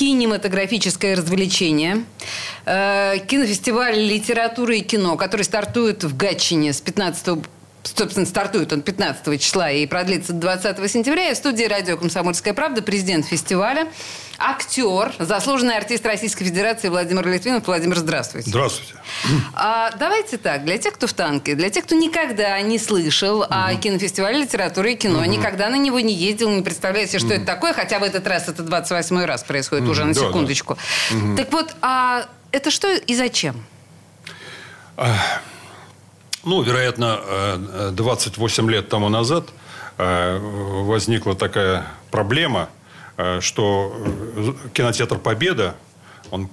кинематографическое развлечение. Э, кинофестиваль литературы и кино, который стартует в Гатчине с 15 Собственно, стартует он 15 числа и продлится до 20 сентября. И в студии радио «Комсомольская правда» президент фестиваля, актер, заслуженный артист Российской Федерации Владимир Литвинов. Владимир, здравствуйте. Здравствуйте. А, давайте так, для тех, кто в танке, для тех, кто никогда не слышал угу. о кинофестивале литературы и кино, угу. никогда на него не ездил, не представляет себе, что угу. это такое, хотя в этот раз это 28 раз происходит угу. уже на секундочку. Да, да. Угу. Так вот, а это что и зачем? Ну, вероятно, 28 э, лет тому назад э, возникла такая проблема, э, что кинотеатр «Победа», он,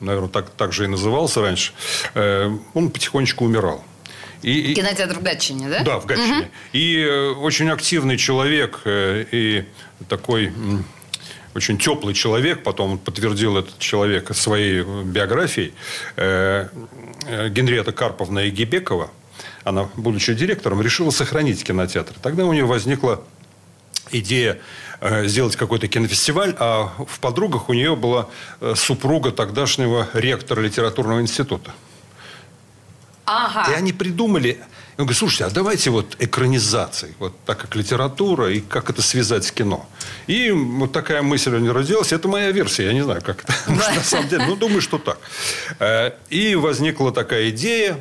наверное, так, так же и назывался раньше, он потихонечку умирал. И, Кинотеатр в Гатчине, да? Да, в Гатчине. Угу. И очень активный человек и такой очень теплый человек, потом подтвердил этот человек своей биографией, э, Генриета Карповна Егибекова, она, будучи директором, решила сохранить кинотеатр. Тогда у нее возникла идея э, сделать какой-то кинофестиваль, а в подругах у нее была э, супруга тогдашнего ректора литературного института. Ага. И они придумали он говорит, слушайте, а давайте вот экранизации, вот так как литература, и как это связать с кино. И вот такая мысль у него родилась. Это моя версия, я не знаю, как это на самом деле. Ну, думаю, что так. Э, и возникла такая идея,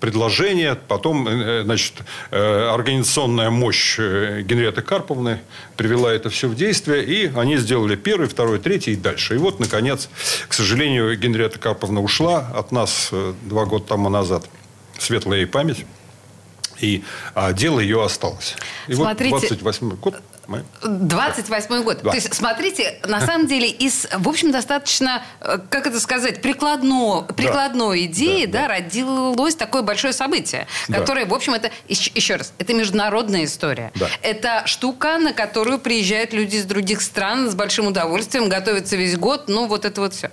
предложение. Потом, э, значит, э, организационная мощь Генриеты Карповны привела это все в действие. И они сделали первый, второй, третий и дальше. И вот, наконец, к сожалению, Генриета Карповна ушла от нас два года тому назад. Светлая ей память. И а, дело ее осталось. И Смотрите, вот 28 год. 28 год. Да. То есть, смотрите, на самом деле, из, в общем, достаточно, э, как это сказать, прикладно, прикладной да. идеи, да, да, да, родилось такое большое событие, да. которое, в общем, это, еще раз, это международная история. Да. Это штука, на которую приезжают люди из других стран с большим удовольствием, готовятся весь год, ну, вот это вот все.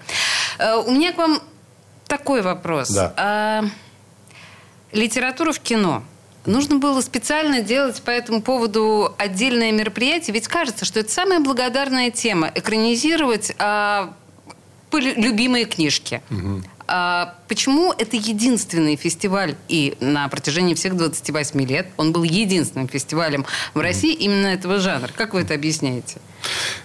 Э, у меня к вам такой вопрос. Да. А, литература в кино – Нужно было специально делать по этому поводу отдельное мероприятие, ведь кажется, что это самая благодарная тема – экранизировать а, любимые книжки. Угу. А почему это единственный фестиваль, и на протяжении всех 28 лет он был единственным фестивалем в России именно этого жанра? Как вы это объясняете?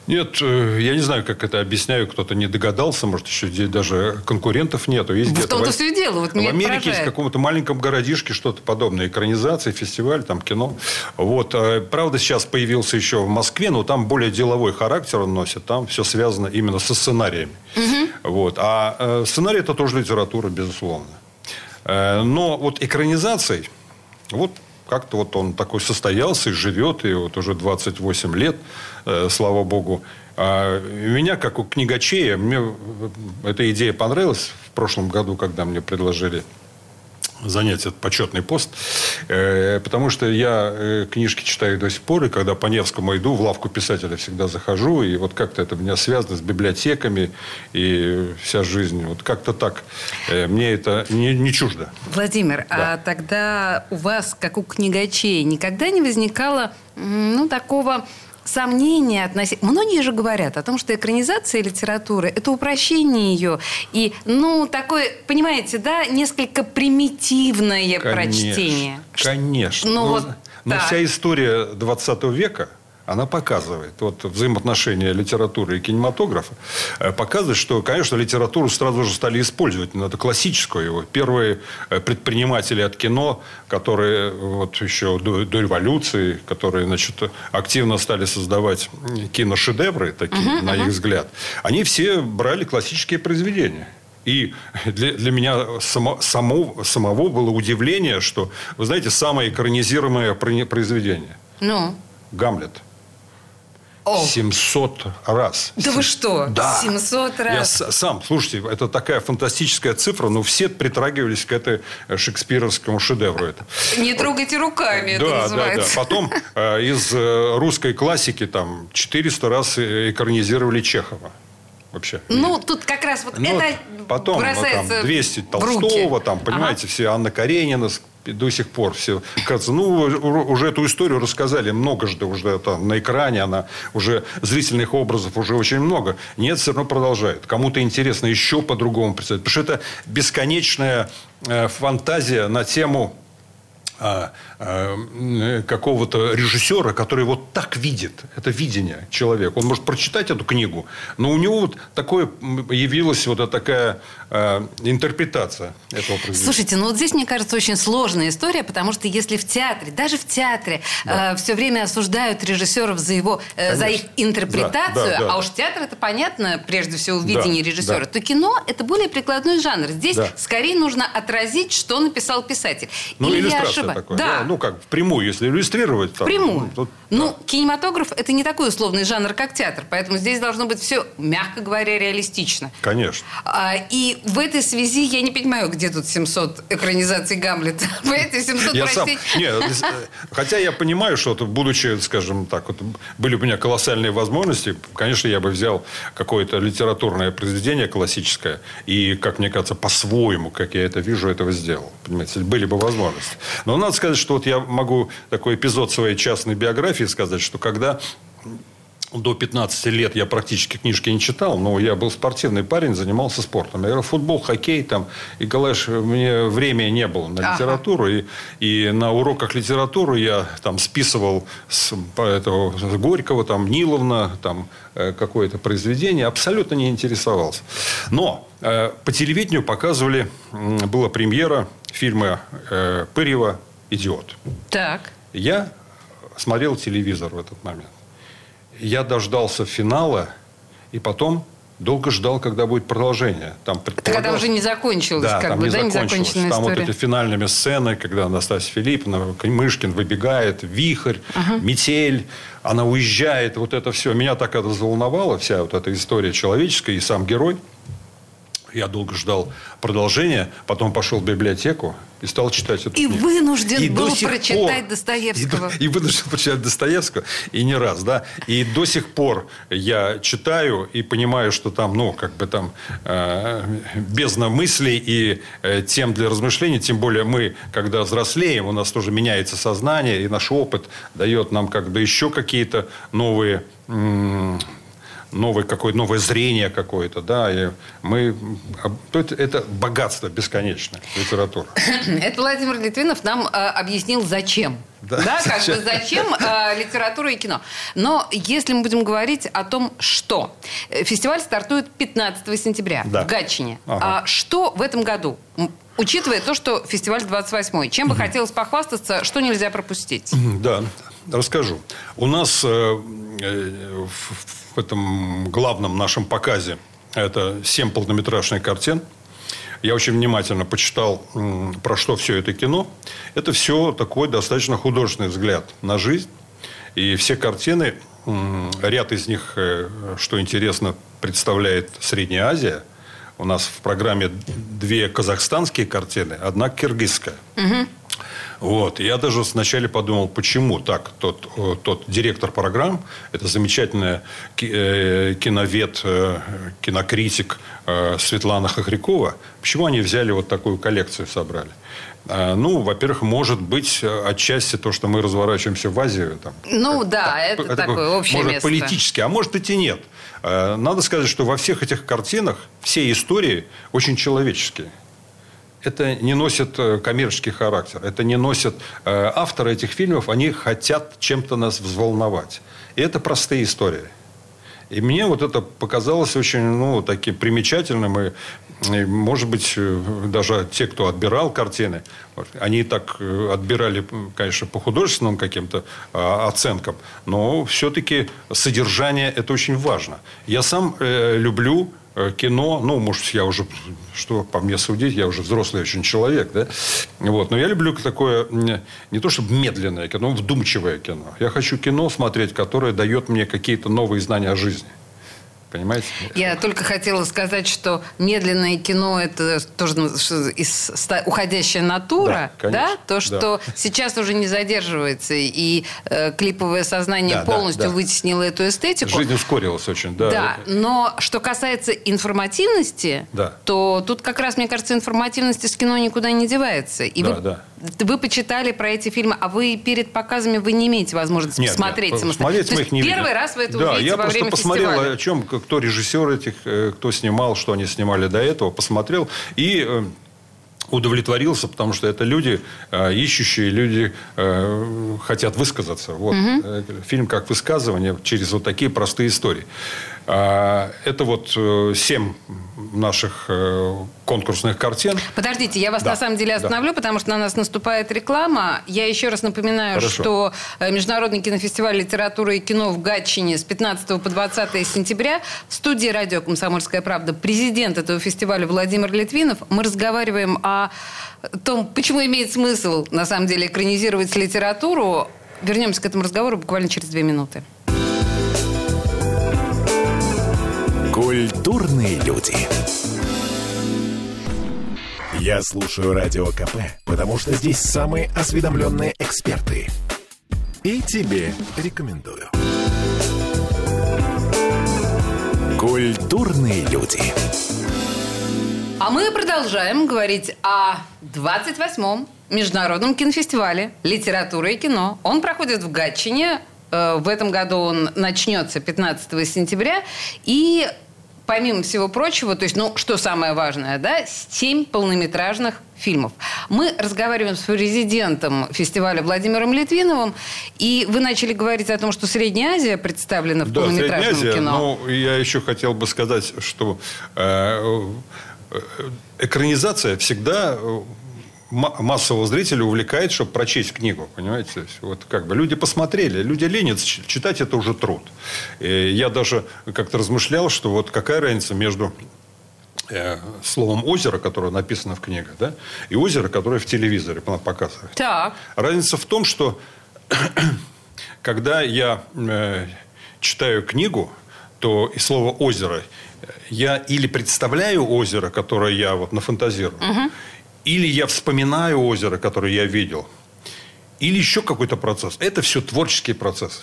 Нет, э, я не знаю, как это объясняю. Кто-то не догадался. Может, еще здесь даже конкурентов нету. Есть в том-то все и дело. Вот в Америке есть в каком-то маленьком городишке что-то подобное. Экранизация, фестиваль, там кино. Вот. Э, правда, сейчас появился еще в Москве, но там более деловой характер он носит. Там все связано именно со сценариями. Угу. Вот. А э, сценарий – это тоже литература, безусловно. Но вот экранизацией, вот как-то вот он такой состоялся и живет, и вот уже 28 лет, э, слава богу. А меня, как у книгачея, мне эта идея понравилась в прошлом году, когда мне предложили занять этот почетный пост, э, потому что я э, книжки читаю до сих пор, и когда по Невскому иду, в лавку писателя всегда захожу, и вот как-то это у меня связано с библиотеками, и вся жизнь, вот как-то так. Э, мне это не, не чуждо. Владимир, да. а тогда у вас, как у книгачей, никогда не возникало ну, такого сомнения относительно... Многие же говорят о том, что экранизация литературы – это упрощение ее. И, ну, такое, понимаете, да, несколько примитивное конечно, прочтение. Конечно. Ну, вот, но вся история 20 века – она показывает, вот взаимоотношения литературы и кинематографа, э, показывает, что, конечно, литературу сразу же стали использовать, но это классическую его. Первые э, предприниматели от кино, которые вот еще до, до революции, которые, значит, активно стали создавать киношедевры, такие, uh-huh, на uh-huh. их взгляд, они все брали классические произведения. И для, для меня само, само, самого было удивление, что, вы знаете, самое экранизируемое произведение. Ну? Гамлет. О. 700 раз. Да вы что? Да. 700 раз? Я сам, слушайте, это такая фантастическая цифра, но все притрагивались к этой шекспировскому шедевру. Это. Не трогайте руками, да, это называется. Да, да. Потом э, из э, русской классики там 400 раз экранизировали Чехова вообще. Ну, тут как раз вот ну, это потом, бросается ну, там, 200 Толстого, там, понимаете, ага. все Анна Каренина, до сих пор все, кажется, ну, уже эту историю рассказали многожды уже там на экране, она уже зрительных образов уже очень много. Нет, все равно продолжает. Кому-то интересно еще по-другому представить. Потому что это бесконечная э, фантазия на тему а, а, какого-то режиссера, который вот так видит, это видение человека. Он может прочитать эту книгу, но у него вот такое явилась вот такая а, интерпретация этого произведения. Слушайте, ну вот здесь, мне кажется, очень сложная история, потому что если в театре, даже в театре да. э, все время осуждают режиссеров за его, э, за их интерпретацию, да, да, да. а уж театр это понятно, прежде всего, в видении да, режиссера, да. то кино это более прикладной жанр. Здесь да. скорее нужно отразить, что написал писатель. Ну, Или я ошибаюсь? Такое. Да. Ну, как, впрямую, если иллюстрировать. Там, впрямую. Ну, тут, ну да. кинематограф – это не такой условный жанр, как театр. Поэтому здесь должно быть все, мягко говоря, реалистично. Конечно. А, и в этой связи я не понимаю, где тут 700 экранизаций Гамлета. Эти 700, я сам, нет, э, хотя я понимаю, что, будучи, скажем так, вот, были у меня колоссальные возможности, конечно, я бы взял какое-то литературное произведение классическое и, как мне кажется, по-своему, как я это вижу, этого сделал. Понимаете, были бы возможности. Но надо сказать, что вот я могу такой эпизод своей частной биографии сказать, что когда до 15 лет я практически книжки не читал, но я был спортивный парень, занимался спортом. Я играл в футбол, хоккей там. И, Галаш, мне времени не было на литературу. Ага. И, и на уроках литературы я там списывал с, этого, с Горького, там, Ниловна, там, э, какое-то произведение. Абсолютно не интересовался. Но э, по телевидению показывали, э, была премьера фильма э, Пырьева «Идиот». Так. Я смотрел телевизор в этот момент. Я дождался финала, и потом долго ждал, когда будет продолжение. Там Когда уже не закончилось, да, как там бы, не да, закончилось. Там история. вот эти финальными сцены, когда Анастасия Филипповна, Мышкин выбегает, вихрь, ага. метель, она уезжает, вот это все. Меня так это взволновало, вся вот эта история человеческая и сам герой. Я долго ждал продолжения, потом пошел в библиотеку и стал читать эту и книгу. Вынужден и был прочитать пор, Достоевского. И, и вынужден прочитать Достоевского, и не раз, да. И до сих пор я читаю и понимаю, что там, ну, как бы там э, бездна мыслей и э, тем для размышлений, тем более мы, когда взрослеем, у нас тоже меняется сознание, и наш опыт дает нам как бы еще какие-то новые новое какое новое зрение какое-то, да, и мы, это, это богатство бесконечное литература. Это Владимир Литвинов нам э, объяснил, зачем. Да, да как бы зачем э, литература и кино. Но если мы будем говорить о том, что фестиваль стартует 15 сентября да. в Гатчине. Ага. А что в этом году? Учитывая то, что фестиваль 28-й, чем бы угу. хотелось похвастаться, что нельзя пропустить? Да, расскажу. У нас э, э, в этом главном нашем показе это семь полнометражных картин. Я очень внимательно почитал, про что все это кино. Это все такой достаточно художественный взгляд на жизнь. И все картины, ряд из них, э, что интересно, представляет Средняя Азия. У нас в программе две казахстанские картины, одна киргизская. Угу. Вот. Я даже вначале подумал, почему так. Тот, э, тот директор программ, это замечательная э, киновед, э, кинокритик Светлана Хохрякова, почему они взяли вот такую коллекцию, собрали? Ну, во-первых, может быть, отчасти то, что мы разворачиваемся в Азию. Там, ну, как, да, так, это, это такое общее может, место. политически, а может быть и нет. Надо сказать, что во всех этих картинах все истории очень человеческие это не носит э, коммерческий характер. Это не носит... Э, авторы этих фильмов, они хотят чем-то нас взволновать. И это простые истории. И мне вот это показалось очень, ну, таким примечательным. И, и, может быть, э, даже те, кто отбирал картины, они так отбирали, конечно, по художественным каким-то а, оценкам, но все-таки содержание – это очень важно. Я сам э, люблю кино, ну, может, я уже, что по мне судить, я уже взрослый очень человек, да, вот, но я люблю такое, не то чтобы медленное кино, вдумчивое кино. Я хочу кино смотреть, которое дает мне какие-то новые знания о жизни. Понимаете? Я только хотела сказать, что медленное кино это тоже ну, из уходящая натура, да? да? То, что да. сейчас уже не задерживается, и э, клиповое сознание да, полностью да, да. вытеснило эту эстетику. Жизнь ускорилась очень, да. Да, но что касается информативности, да. то тут как раз, мне кажется, информативность из кино никуда не девается. И да, вы, да. Вы почитали про эти фильмы, а вы перед показами вы не имеете возможности нет, посмотреть нет, самостоятельно. Смотреть мы их не Первый видим. раз вы это да, увидите я во просто время посмотрел, фестиваля. о чем кто режиссер этих, э, кто снимал, что они снимали до этого, посмотрел. И э, удовлетворился, потому что это люди, э, ищущие люди, хотят высказаться. Вот. Угу. Фильм как высказывание через вот такие простые истории. А, это вот семь наших э, конкурсных картин. Подождите, я вас да. на самом деле остановлю, да. потому что на нас наступает реклама. Я еще раз напоминаю, Хорошо. что э, Международный кинофестиваль литературы и кино в Гатчине с 15 по 20 сентября в студии радио «Комсомольская правда» президент этого фестиваля Владимир Литвинов. Мы разговариваем о том, почему имеет смысл на самом деле экранизировать литературу. Вернемся к этому разговору буквально через две минуты. Культурные люди. Я слушаю Радио КП, потому что здесь самые осведомленные эксперты. И тебе рекомендую. Культурные люди. А мы продолжаем говорить о 28-м Международном кинофестивале «Литература и кино». Он проходит в Гатчине. Э, в этом году он начнется 15 сентября. И помимо всего прочего, то есть, ну, что самое важное, да, семь полнометражных фильмов. Мы разговариваем с президентом фестиваля Владимиром Литвиновым, и вы начали говорить о том, что Средняя Азия представлена в да, полнометражном Средняя Азия, кино. Ну, я еще хотел бы сказать, что э, э экранизация всегда массового зрителя увлекает, чтобы прочесть книгу, понимаете? Вот как бы люди посмотрели, люди ленятся, читать это уже труд. И я даже как-то размышлял, что вот какая разница между э, словом озеро, которое написано в книге, да, и озеро, которое в телевизоре показывает. Так. Разница в том, что когда я э, читаю книгу, то и слово озеро я или представляю озеро, которое я вот нафантазирую, угу или я вспоминаю озеро, которое я видел, или еще какой-то процесс. Это все творческие процессы.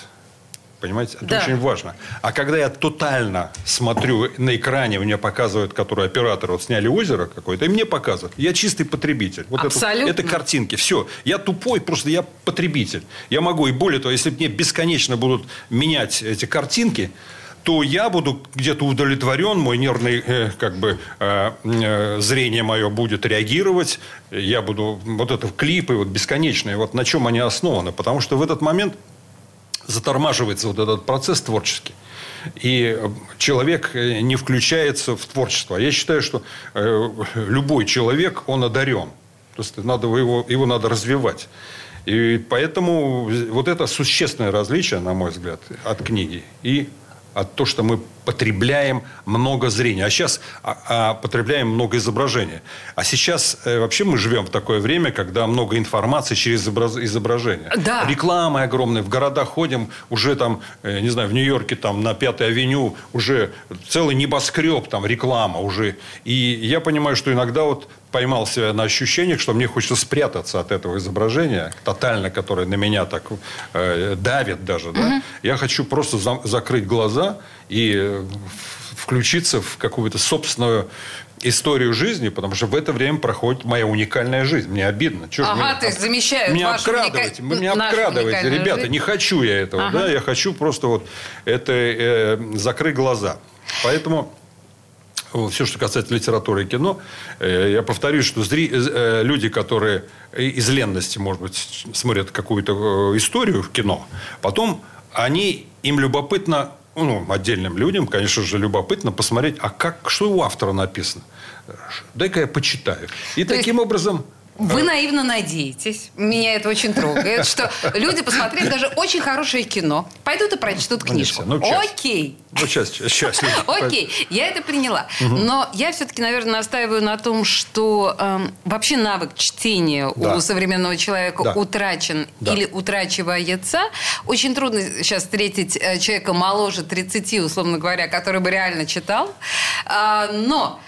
Понимаете? Это да. очень важно. А когда я тотально смотрю на экране, мне показывают, которые операторы вот сняли озеро какое-то, и мне показывают. Я чистый потребитель. Вот Абсолютно. Это, это картинки. Все. Я тупой, просто я потребитель. Я могу, и более того, если мне бесконечно будут менять эти картинки, то я буду где-то удовлетворен, мой нервный, э, как бы, э, э, зрение мое будет реагировать, я буду, вот это клипы вот бесконечные, вот на чем они основаны, потому что в этот момент затормаживается вот этот процесс творческий. И человек не включается в творчество. Я считаю, что любой человек, он одарен. Просто надо его, его надо развивать. И поэтому вот это существенное различие, на мой взгляд, от книги и от того, что мы потребляем много зрения. А сейчас а, а, потребляем много изображения. А сейчас э, вообще мы живем в такое время, когда много информации через изображение. Да. Рекламы огромные. В городах ходим, уже там, э, не знаю, в Нью-Йорке, там на Пятой авеню уже целый небоскреб, там реклама уже. И я понимаю, что иногда вот поймал себя на ощущениях, что мне хочется спрятаться от этого изображения, тотально, которое на меня так э, давит даже. Да? Угу. Я хочу просто за, закрыть глаза и э, включиться в какую-то собственную историю жизни, потому что в это время проходит моя уникальная жизнь. Мне обидно. Чего ага, меня, то есть замещают Меня обкрадываете. Уника... Меня обкрадываете. Ребята, жизнь? не хочу я этого. Ага. Да? Я хочу просто вот это э, закрыть глаза. Поэтому все, что касается литературы и кино, э, я повторюсь, что зри... Э, люди, которые из ленности, может быть, смотрят какую-то историю в кино, потом они, им любопытно, ну, отдельным людям, конечно же, любопытно посмотреть, а как, что у автора написано. Дай-ка я почитаю. И То таким есть... образом Вы наивно надеетесь, меня это очень трогает, что люди, посмотрев даже очень хорошее кино, пойдут и прочтут Ну, книжку. ну, часть. Окей. Ну, сейчас, сейчас. Окей, я это приняла. Но я все-таки, наверное, настаиваю на том, что эм, вообще навык чтения Да. у современного человека Да. утрачен Да. или утрачивается. Очень трудно сейчас встретить э, человека моложе 30, условно говоря, который бы реально читал. А, но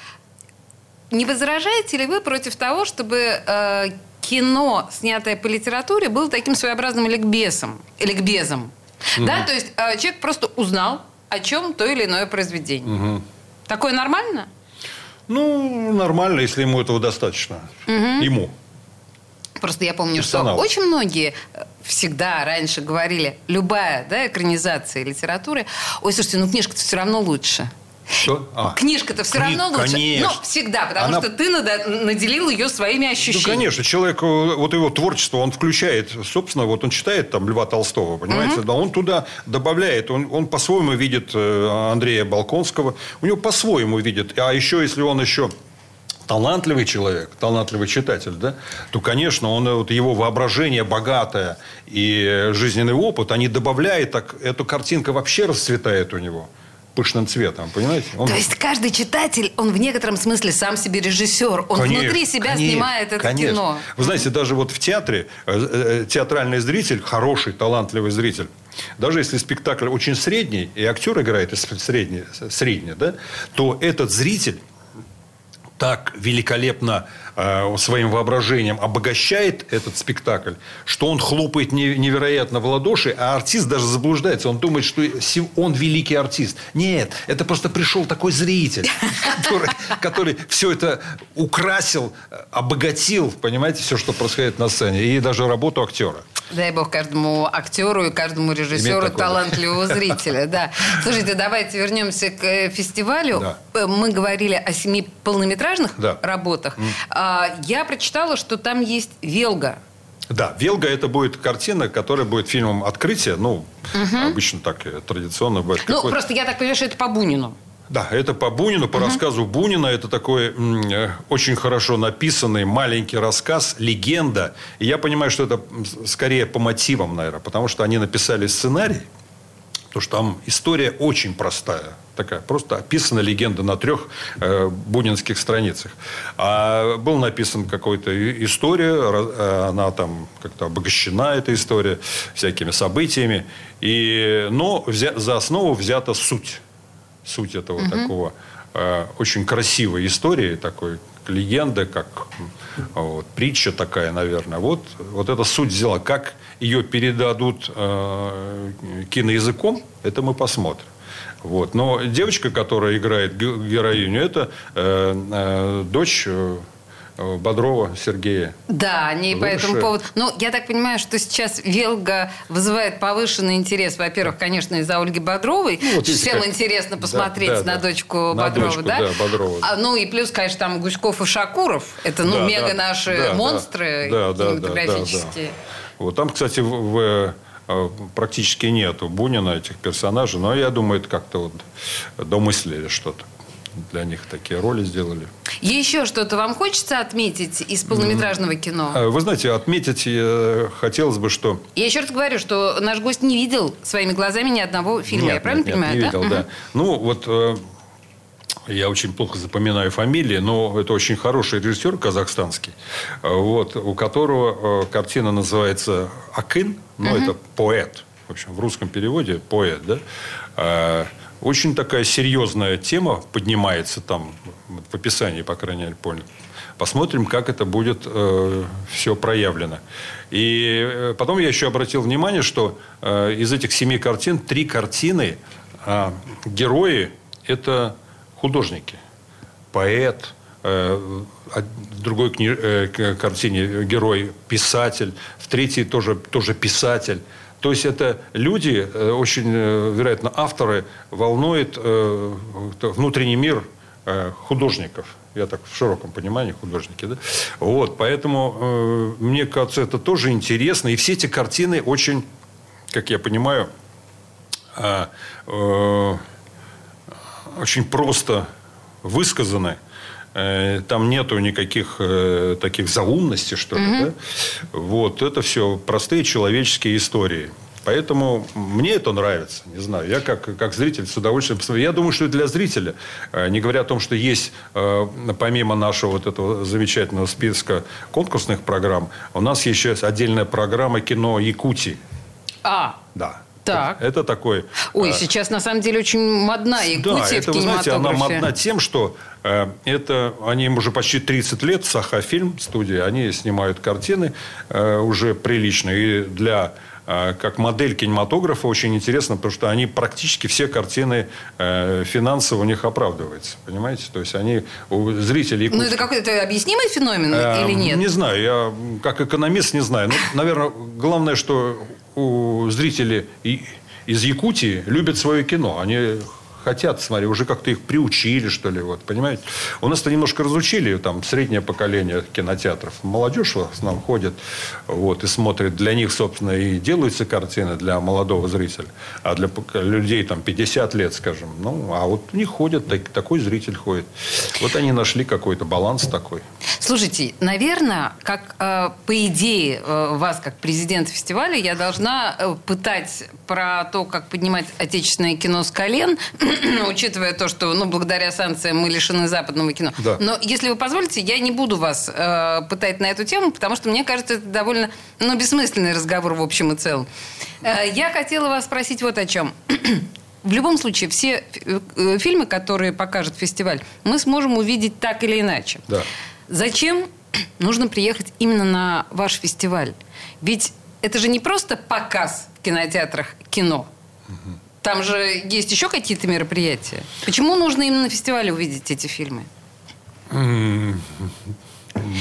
не возражаете ли вы против того, чтобы э, кино, снятое по литературе, было таким своеобразным ликбезом? ликбезом? Да, то есть э, человек просто узнал, о чем то или иное произведение. Такое нормально? Ну, нормально, если ему этого достаточно. Ему. Просто я помню, Персонал. что очень многие э, всегда раньше говорили, любая да, экранизация литературы, ой, слушайте, ну книжка-то все равно лучше. Что? А. Книжка-то все Кни- равно лучше. конечно. Но всегда, потому Она- что ты наделил ее своими Ну, ощущениями. конечно, человек, вот его творчество, он включает, собственно, вот он читает там Льва Толстого, понимаете, да, он туда добавляет, он, он по-своему видит э, Андрея Балконского, у него по-своему видит, а еще, если он еще талантливый человек, талантливый читатель, да, то, конечно, он, э, вот его воображение богатое и жизненный опыт, они добавляют, так эта картинка вообще расцветает у него пышным цветом, понимаете? Он- То есть каждый читатель, он в некотором смысле сам себе режиссер. Он Конечно, внутри себя конечно, снимает это конечно. кино. Вы знаете, даже вот в театре э, э, театральный зритель, хороший, талантливый зритель, даже если спектакль очень средний, и актер играет из средний, средний да, то этот зритель так великолепно своим воображением обогащает этот спектакль, что он хлопает не- невероятно в ладоши, а артист даже заблуждается. Он думает, что он великий артист. Нет, это просто пришел такой зритель, который, который все это украсил, э, обогатил, понимаете, все, что происходит на сцене, и даже работу актера. Дай бог каждому актеру и каждому режиссеру талантливого зрителя. Да. Слушайте, давайте вернемся к э, фестивалю. Да. Э, Мы говорили о семи полнометражных Да. работах. А, Я прочитала, что там есть «Велга». Да, «Велга» это будет картина, которая будет фильмом открытия. Ну, обычно так э, традиционно бывает. Ну, Какой-то- просто я так понимаю, что это по Бунину. Да, это по Бунину, по рассказу Бунина. Это такой м, э, очень хорошо написанный маленький рассказ, легенда. И я понимаю, что это скорее по мотивам, наверное, потому что они написали сценарий, потому что там история очень простая. Такая просто описана легенда на трех э, бунинских страницах. А был написан какой-то история, э, она там как-то обогащена, эта история, всякими событиями. И, но взя- за основу взята суть суть этого такого э, очень красивой истории, такой легенды, как вот, притча такая, наверное. Вот, вот эта суть взяла. Как ее передадут э, киноязыком, это мы посмотрим. Вот. Но девочка, которая играет ге- героиню, это э, э, дочь э, Бодрова Сергея. Да, они по этому поводу... Ну, я так понимаю, что сейчас «Велга» вызывает повышенный интерес, во-первых, конечно, из-за Ольги Бодровой. Ну, вот Всем как- интересно Да, посмотреть да, на да. дочку На Бодрова, дочку, да? да, Бодрова. А, ну, и плюс, конечно, там Гуськов и Шакуров. Это, ну, Да, мега да, наши да, да. монстры Да, да, да, кинематографические. да, да. Вот там, кстати, в, в, э, практически нету Бунина этих персонажей, но я думаю, это как-то вот домыслили что-то. Для них такие роли сделали. Еще что-то вам хочется отметить из полнометражного кино? А, Вы знаете, отметить э, хотелось бы, что... Я еще раз говорю, что наш гость не видел своими глазами ни одного фильма. Нет, я правильно нет, понимаю? не да? видел, да. Ну, вот э, я очень плохо запоминаю фамилии, но это очень хороший режиссер казахстанский, э, вот, у которого э, картина называется «Акын», ну, это поэт. В общем, в русском переводе поэт, да. Э, Очень такая серьезная тема поднимается там, в описании, по крайней мере, понял. Посмотрим, как это будет все проявлено. И э, потом я еще обратил внимание, что э, из этих семи картин три картины а, герои это художники, поэт. э, В другой кни- э, картине герой писатель, в третьей тоже, тоже писатель. То есть это люди, э, очень, э, вероятно, авторы волнует э, внутренний мир художников. Я так в широком понимании художники, да? Вот, поэтому мне кажется, это тоже интересно. И все эти картины очень, как я понимаю, очень просто высказаны. Э, там нету никаких э, таких заумностей, что ли. Угу. Да? Вот, это все простые человеческие истории. Поэтому мне это нравится. Не знаю, я как, как зритель с удовольствием посмотрю. Я думаю, что и для зрителя, э, не говоря о том, что есть помимо нашего вот этого замечательного списка конкурсных программ, у нас еще есть отдельная программа кино Якутии. А, да. Так. Это такой... Ой, э, сейчас на самом деле очень модна Якутия да, это, в вы знаете, она модна тем, что э, это, они им уже почти 30 лет, Саха-фильм студия, они снимают картины э, уже приличные. И для э, как модель кинематографа очень интересно, потому что они практически все картины э, финансово у них оправдываются. Понимаете? То есть они у зрителей... Ну, это какой-то объяснимый феномен э, или нет? Не знаю. Я как экономист не знаю. Ну, наверное, главное, что у зрителей из Якутии любят свое кино. Они хотят, смотри, уже как-то их приучили, что ли, вот, понимаете? У нас-то немножко разучили, там, среднее поколение кинотеатров. Молодежь с нам ходит, вот, и смотрит. Для них, собственно, и делаются картины для молодого зрителя. А для людей, там, 50 лет, скажем, ну, а вот не ходят, так, такой зритель ходит. Вот они нашли какой-то баланс такой. Слушайте, наверное, как э, по идее э, вас, как президент фестиваля, я должна э, пытать про то, как поднимать отечественное кино с колен, учитывая то, что, ну, благодаря санкциям мы лишены западного кино. Да. Но, если вы позволите, я не буду вас э, пытать на эту тему, потому что мне кажется, это довольно, ну, бессмысленный разговор в общем и целом. Э, я хотела вас спросить вот о чем. В любом случае, все э, фильмы, которые покажет фестиваль, мы сможем увидеть так или иначе. Да. Зачем нужно приехать именно на ваш фестиваль? Ведь это же не просто показ в кинотеатрах кино. Угу. Там же есть еще какие-то мероприятия. Почему нужно именно на фестивале увидеть эти фильмы?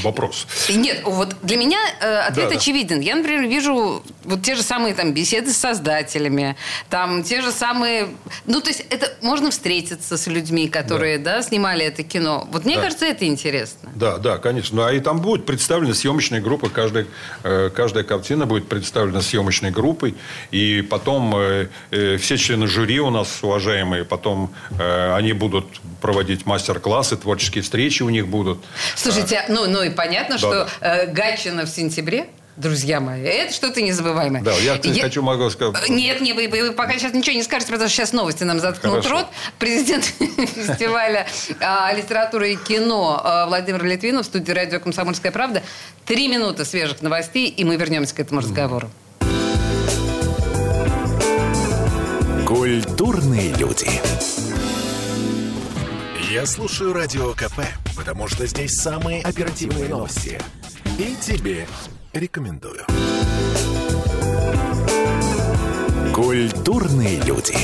Вопрос. Нет, вот для меня э, ответ да, очевиден. Да. Я, например, вижу вот те же самые там беседы с создателями, там те же самые... Ну, то есть это можно встретиться с людьми, которые, да, да снимали это кино. Вот мне да. кажется, это интересно. Да, да, конечно. Ну, а и там будет представлена съемочная группа. Каждая, э, каждая картина будет представлена съемочной группой. И потом э, э, все члены жюри у нас уважаемые, потом э, они будут проводить мастер-классы, творческие встречи у них будут. Слушайте, ну, ну и понятно, да, что да. Э, Гатчина в сентябре друзья мои. Это что-то незабываемое. Да, я, я... хочу могу сказать. Нет, не, вы, вы пока сейчас ничего не скажете, потому что сейчас новости нам заткнут Хорошо. рот. Президент фестиваля а, литературы и кино а, Владимир Литвинов в студии радио «Комсомольская правда». Три минуты свежих новостей, и мы вернемся к этому разговору. Культурные люди. Я слушаю Радио КП, потому что здесь самые оперативные новости. И тебе рекомендую. Культурные люди.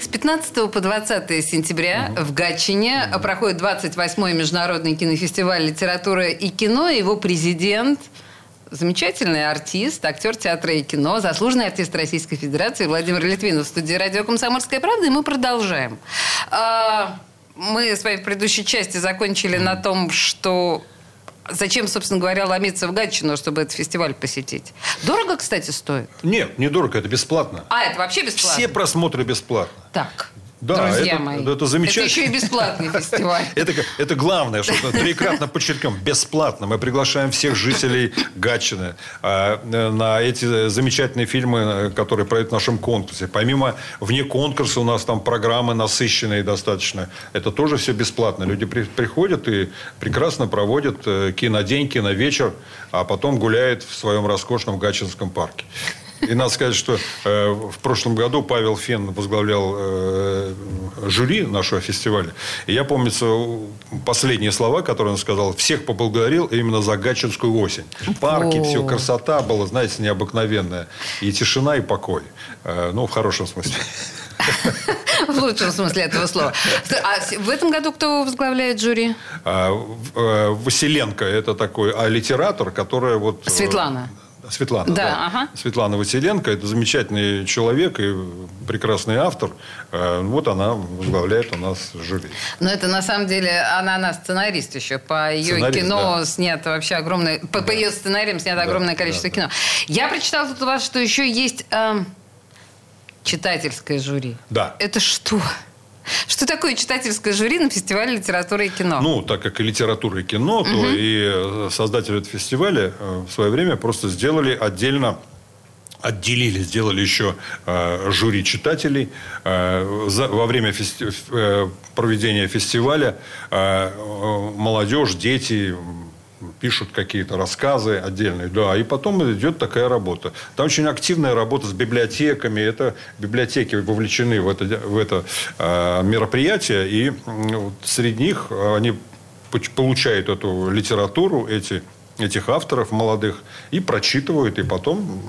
С 15 по 20 сентября в Гатчине проходит 28-й международный кинофестиваль литературы и кино. Его президент замечательный артист, актер театра и кино, заслуженный артист Российской Федерации Владимир Литвинов в студии радио «Комсомольская правда», и мы продолжаем. А, мы с вами в предыдущей части закончили на том, что Зачем, собственно говоря, ломиться в Гатчину, чтобы этот фестиваль посетить? Дорого, кстати, стоит? Нет, не дорого, это бесплатно. А, это вообще бесплатно? Все просмотры бесплатно. Так. Да, Друзья это, мои. Это замечательно. Это еще и бесплатный фестиваль. Это, это главное, что трикратно подчеркнем. Бесплатно. Мы приглашаем всех жителей Гатчины а, на эти замечательные фильмы, которые пройдут в нашем конкурсе. Помимо вне конкурса у нас там программы насыщенные достаточно. Это тоже все бесплатно. Люди при, приходят и прекрасно проводят э, кинодень, киновечер, а потом гуляют в своем роскошном Гатчинском парке. И надо сказать, что э, в прошлом году Павел Фен возглавлял э, жюри нашего фестиваля. И я помню последние слова, которые он сказал. Всех поблагодарил именно за Гатчинскую осень. Парки, О. все, красота была, знаете, необыкновенная. И тишина, и покой. Э, ну, в хорошем смысле. В лучшем смысле этого слова. А в этом году кто возглавляет жюри? А, э, Василенко. Это такой а, литератор, который вот... Э, Светлана. Светлана. Да, да. Ага. Светлана Василенко. Это замечательный человек и прекрасный автор. Э, вот она возглавляет у нас жюри. Но это на самом деле она, она сценарист еще. По ее сценарист, кино да. снято вообще огромное... По, да. по ее сценариям снято да, огромное количество да, кино. Да. Я прочитала тут у вас, что еще есть э, читательское жюри. Да. Это что? Что такое читательское жюри на фестивале литературы и кино? Ну, так как и литература и кино, то и э, создатели этого фестиваля э, в свое время просто сделали отдельно отделили, сделали еще э, жюри читателей. Э, за, во время фести, э, проведения фестиваля э, молодежь, дети пишут какие-то рассказы отдельные, да, и потом идет такая работа. Там очень активная работа с библиотеками, это библиотеки вовлечены в это, в это э, мероприятие, и э, среди них они получают эту литературу, эти этих авторов молодых и прочитывают, и потом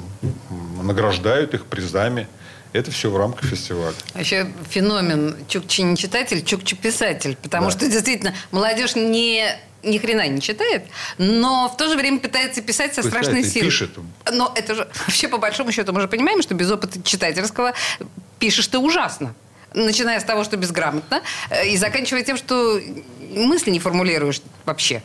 награждают их призами. Это все в рамках фестиваля. А еще феномен чукчи не читатель, чукчи писатель. Потому да. что действительно молодежь не ни хрена не читает, но в то же время пытается писать со страшной силой. пишет. Но это же вообще по большому счету мы же понимаем, что без опыта читательского пишешь ты ужасно. Начиная с того, что безграмотно, э, и заканчивая тем, что мысли не формулируешь вообще.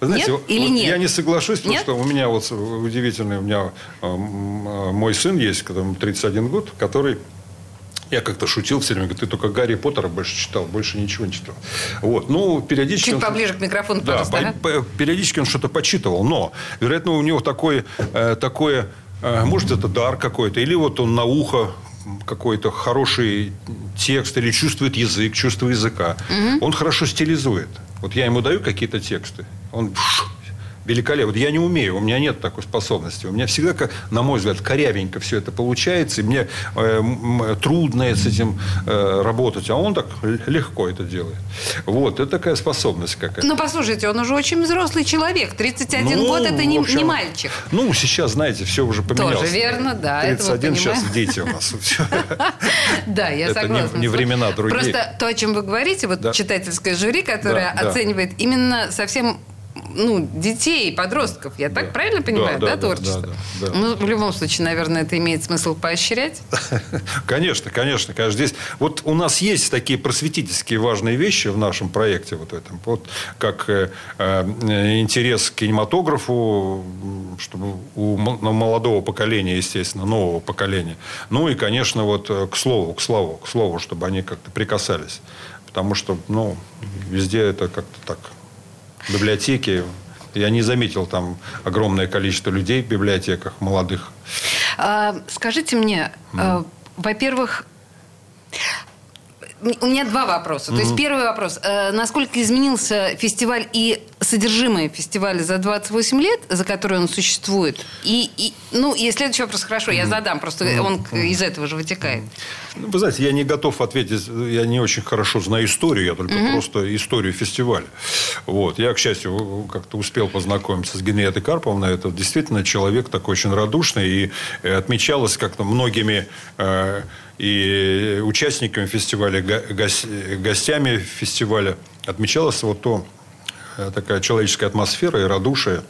Вы знаете, нет или вот нет? Я не соглашусь, потому нет? что у меня вот удивительный, у меня э, э, мой сын есть, которому 31 год, который я как-то шутил все время, говорю, ты только Гарри Поттера больше читал, больше ничего не читал. Вот. Ну, периодически... Чуть он... поближе к микрофону, да, пожалуйста. По- периодически он что-то почитывал, но, вероятно, у него такое, э, такое э, может, это дар какой-то, или вот он на ухо какой-то хороший текст или чувствует язык, чувство языка. Угу. Он хорошо стилизует. Вот я ему даю какие-то тексты, он великолепно. Вот я не умею, у меня нет такой способности. У меня всегда, как, на мой взгляд, корявенько все это получается, и мне э, трудно с этим э, работать, а он так легко это делает. Вот, это такая способность какая-то. Ну, послушайте, он уже очень взрослый человек. 31 ну, год – это не, общем, не мальчик. Ну, сейчас, знаете, все уже поменялось. Тоже верно, да. 31 сейчас дети у нас. Да, я согласна. Это не времена другие. Просто то, о чем вы говорите, вот читательское жюри, которое оценивает именно совсем ну, детей, подростков. Я так правильно понимаю, да, да, да творчество? Да, да, да. Ну, в любом случае, наверное, это имеет смысл поощрять. Конечно, конечно, конечно. Здесь вот у нас есть такие просветительские важные вещи в нашем проекте вот этом. Вот как э, э, интерес к кинематографу, чтобы у молодого поколения, естественно, нового поколения. Ну и, конечно, вот э, к слову, к слову, к слову, чтобы они как-то прикасались. Потому что, ну, везде это как-то так библиотеки. Я не заметил там огромное количество людей в библиотеках, молодых. А, скажите мне, mm. во-первых, у меня два вопроса. Mm-hmm. То есть первый вопрос. Э, насколько изменился фестиваль и содержимое фестиваля за 28 лет, за которые он существует? И, и, ну, и следующий вопрос, хорошо, я задам, просто он из этого же вытекает. Ну, вы знаете, я не готов ответить, я не очень хорошо знаю историю, я только mm-hmm. просто историю фестиваля. Вот. Я, к счастью, как-то успел познакомиться с Генриетой Карповной. Это действительно человек такой очень радушный, и э, отмечалось как-то многими э, и участниками фестиваля, гостями фестиваля отмечалась вот то, такая человеческая атмосфера и радушие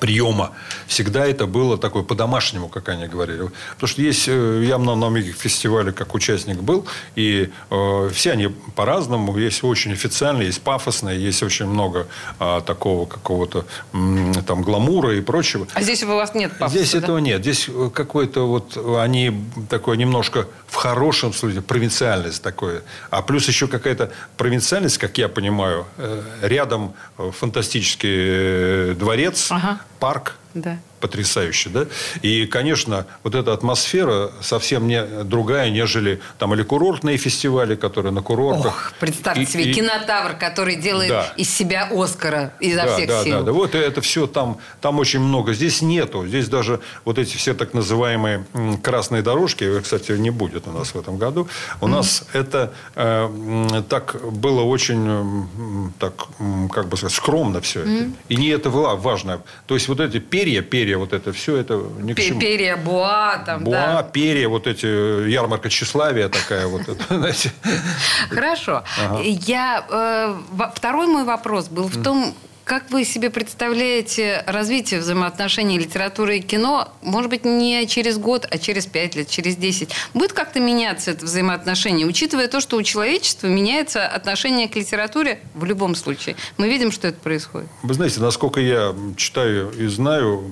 приема. Всегда это было такое по-домашнему, как они говорили. Потому что есть, э, я на многих фестивалях как участник был, и э, все они по-разному. Есть очень официальные, есть пафосные, есть очень много э, такого какого-то э, там гламура и прочего. А здесь у вас нет пафоса, Здесь да? этого нет. Здесь э, какой-то вот, они такое немножко в хорошем смысле провинциальность такое. А плюс еще какая-то провинциальность, как я понимаю, э, рядом фантастический дворец, ага. Uh-huh. Парк. Да потрясающе, да? И, конечно, вот эта атмосфера совсем не другая, нежели там или курортные фестивали, которые на курортах. Ох, представьте и, себе, и... кинотавр, который делает да. из себя Оскара изо да, всех да, сил. Да, да, вот это все там, там очень много. Здесь нету. Здесь даже вот эти все так называемые красные дорожки, кстати, не будет у нас в этом году. У mm-hmm. нас это э, так было очень, так, как бы сказать, скромно все mm-hmm. это. И не это важно. То есть вот эти перья, перья вот это все, это ни к чему. Перья, буа, там, буа, да. перья, вот эти, ярмарка тщеславия такая вот. Хорошо. Я, э, второй мой вопрос был в том, как вы себе представляете развитие взаимоотношений литературы и кино, может быть, не через год, а через пять лет, через десять? Будет как-то меняться это взаимоотношение, учитывая то, что у человечества меняется отношение к литературе в любом случае? Мы видим, что это происходит. Вы знаете, насколько я читаю и знаю,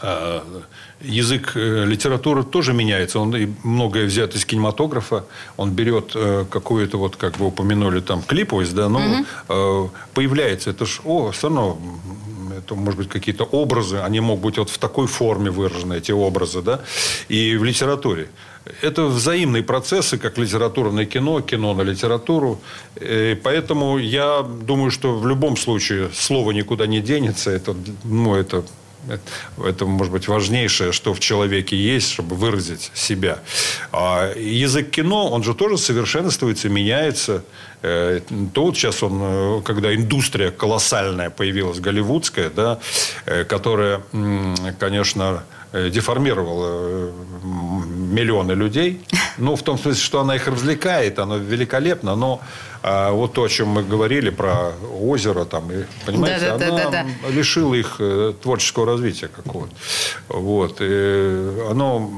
а, язык э, литературы тоже меняется. Он и многое взято из кинематографа. Он берет э, какую-то, вот как вы упомянули, там, клиповость, да, но угу. появляется. Это ж, о, все равно это, может быть, какие-то образы, они могут быть вот в такой форме выражены, эти образы, да, и в литературе. Это взаимные процессы, как литературное кино, кино на литературу. И поэтому я думаю, что в любом случае слово никуда не денется. Это, ну, это это, может быть, важнейшее, что в человеке есть, чтобы выразить себя. А язык кино, он же тоже совершенствуется, меняется. Э, то вот сейчас он, э, когда индустрия колоссальная появилась, голливудская, да, э, которая, конечно, деформировала миллионы людей. Ну, в том смысле, что она их развлекает, оно великолепно, но а вот то, о чем мы говорили про озеро, там, и, понимаете, да, да, она да, да, да. лишила их э, творческого развития какого-то. Вот. И оно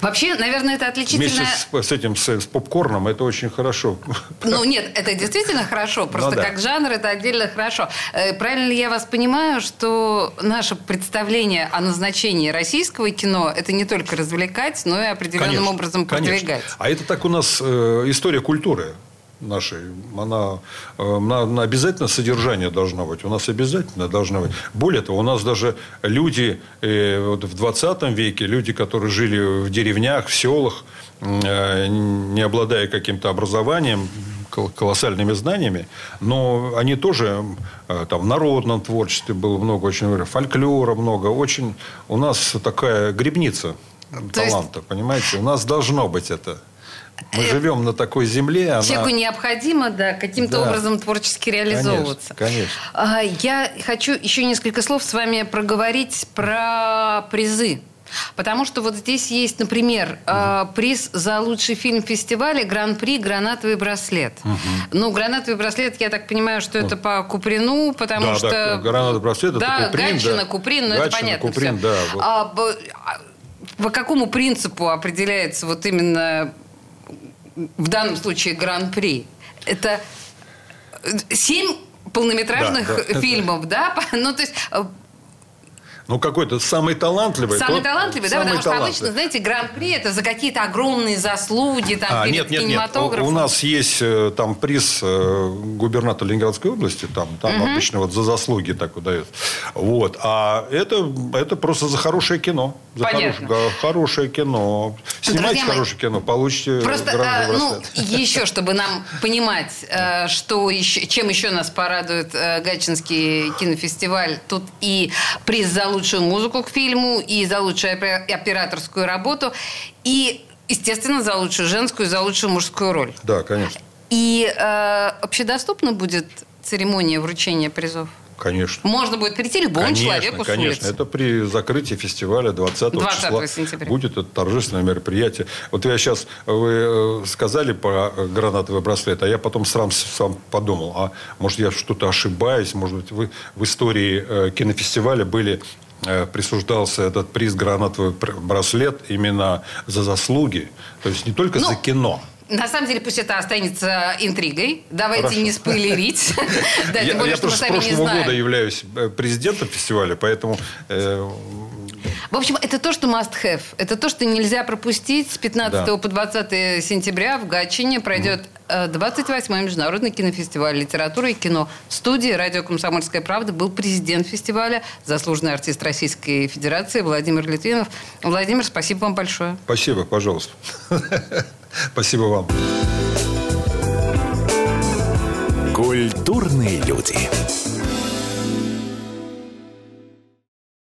Вообще, наверное, это отличительное... Вместе с, с этим, с, с попкорном, это очень хорошо. Ну, нет, это действительно хорошо. Ну просто ну, да. как жанр это отдельно хорошо. Э, правильно ли я вас понимаю, что наше представление о назначении российского кино это не только развлекать, но и определенным конечно, образом продвигать? Конечно. А это так у нас э, история культуры нашей, она, она, она обязательно содержание должно быть. У нас обязательно должно быть. Более того, у нас даже люди э, вот в 20 веке, люди, которые жили в деревнях, в селах, э, не обладая каким-то образованием, колоссальными знаниями, но они тоже э, там в народном творчестве было много очень фольклора много, очень у нас такая грибница То таланта, есть... понимаете, у нас должно быть это. Мы живем на такой земле. Она... Человеку необходимо, да, каким-то да. образом творчески реализовываться. Конечно, конечно. Я хочу еще несколько слов с вами проговорить про призы. Потому что вот здесь есть, например, угу. приз за лучший фильм фестиваля Гран-при «Гранатовый браслет». Угу. Ну, «Гранатовый браслет», я так понимаю, что это по Куприну, потому да, что... Да, «Гранатовый браслет» да, это Куприн. Гатчина, да, Куприн, ну, Гатчина, это понятно Куприн, все. Да, вот. а, по какому принципу определяется вот именно в данном случае Гран-при, это семь полнометражных да, да, фильмов, да? Ну, то есть э, ну, какой-то самый талантливый. Самый талантливый, да, потому что обычно, знаете, гран-при это за какие-то огромные заслуги, там, а, перед нет, нет, Нет. У, нас есть э, там приз э, губернатора Ленинградской области, там, там угу. обычно вот за заслуги так выдают. Вот. А это, это просто за хорошее кино. За Понятно. Хорошее, хорошее кино. Снимайте Друзья хорошее кино, получите Просто, а, ну, еще, чтобы нам понимать, что еще, чем еще нас порадует Гатчинский кинофестиваль, тут и приз за лучшую музыку к фильму, и за лучшую операторскую работу, и, естественно, за лучшую женскую и за лучшую мужскую роль. Да, конечно. И э, общедоступна будет церемония вручения призов? Конечно. Можно будет прийти любому конечно, человеку конечно. с улицы. Это при закрытии фестиваля 20, 20 числа сентября. будет это торжественное мероприятие. Вот я сейчас, вы э, сказали про гранатовый браслет, а я потом сам, сам подумал, а может я что-то ошибаюсь, может быть вы в истории э, кинофестиваля были э, присуждался этот приз гранатовый браслет именно за заслуги, то есть не только ну, за кино. На самом деле, пусть это останется интригой. Давайте Хорошо. не спойлерить. да, я, более, я просто с прошлого года являюсь э, президентом фестиваля, поэтому... Э, в общем, это то, что must have. Это то, что нельзя пропустить. С 15 да. по 20 сентября в Гатчине пройдет 28-й международный кинофестиваль литературы и кино. В студии «Радио Комсомольская правда» был президент фестиваля, заслуженный артист Российской Федерации Владимир Литвинов. Владимир, спасибо вам большое. Спасибо, пожалуйста. Спасибо вам. Культурные люди.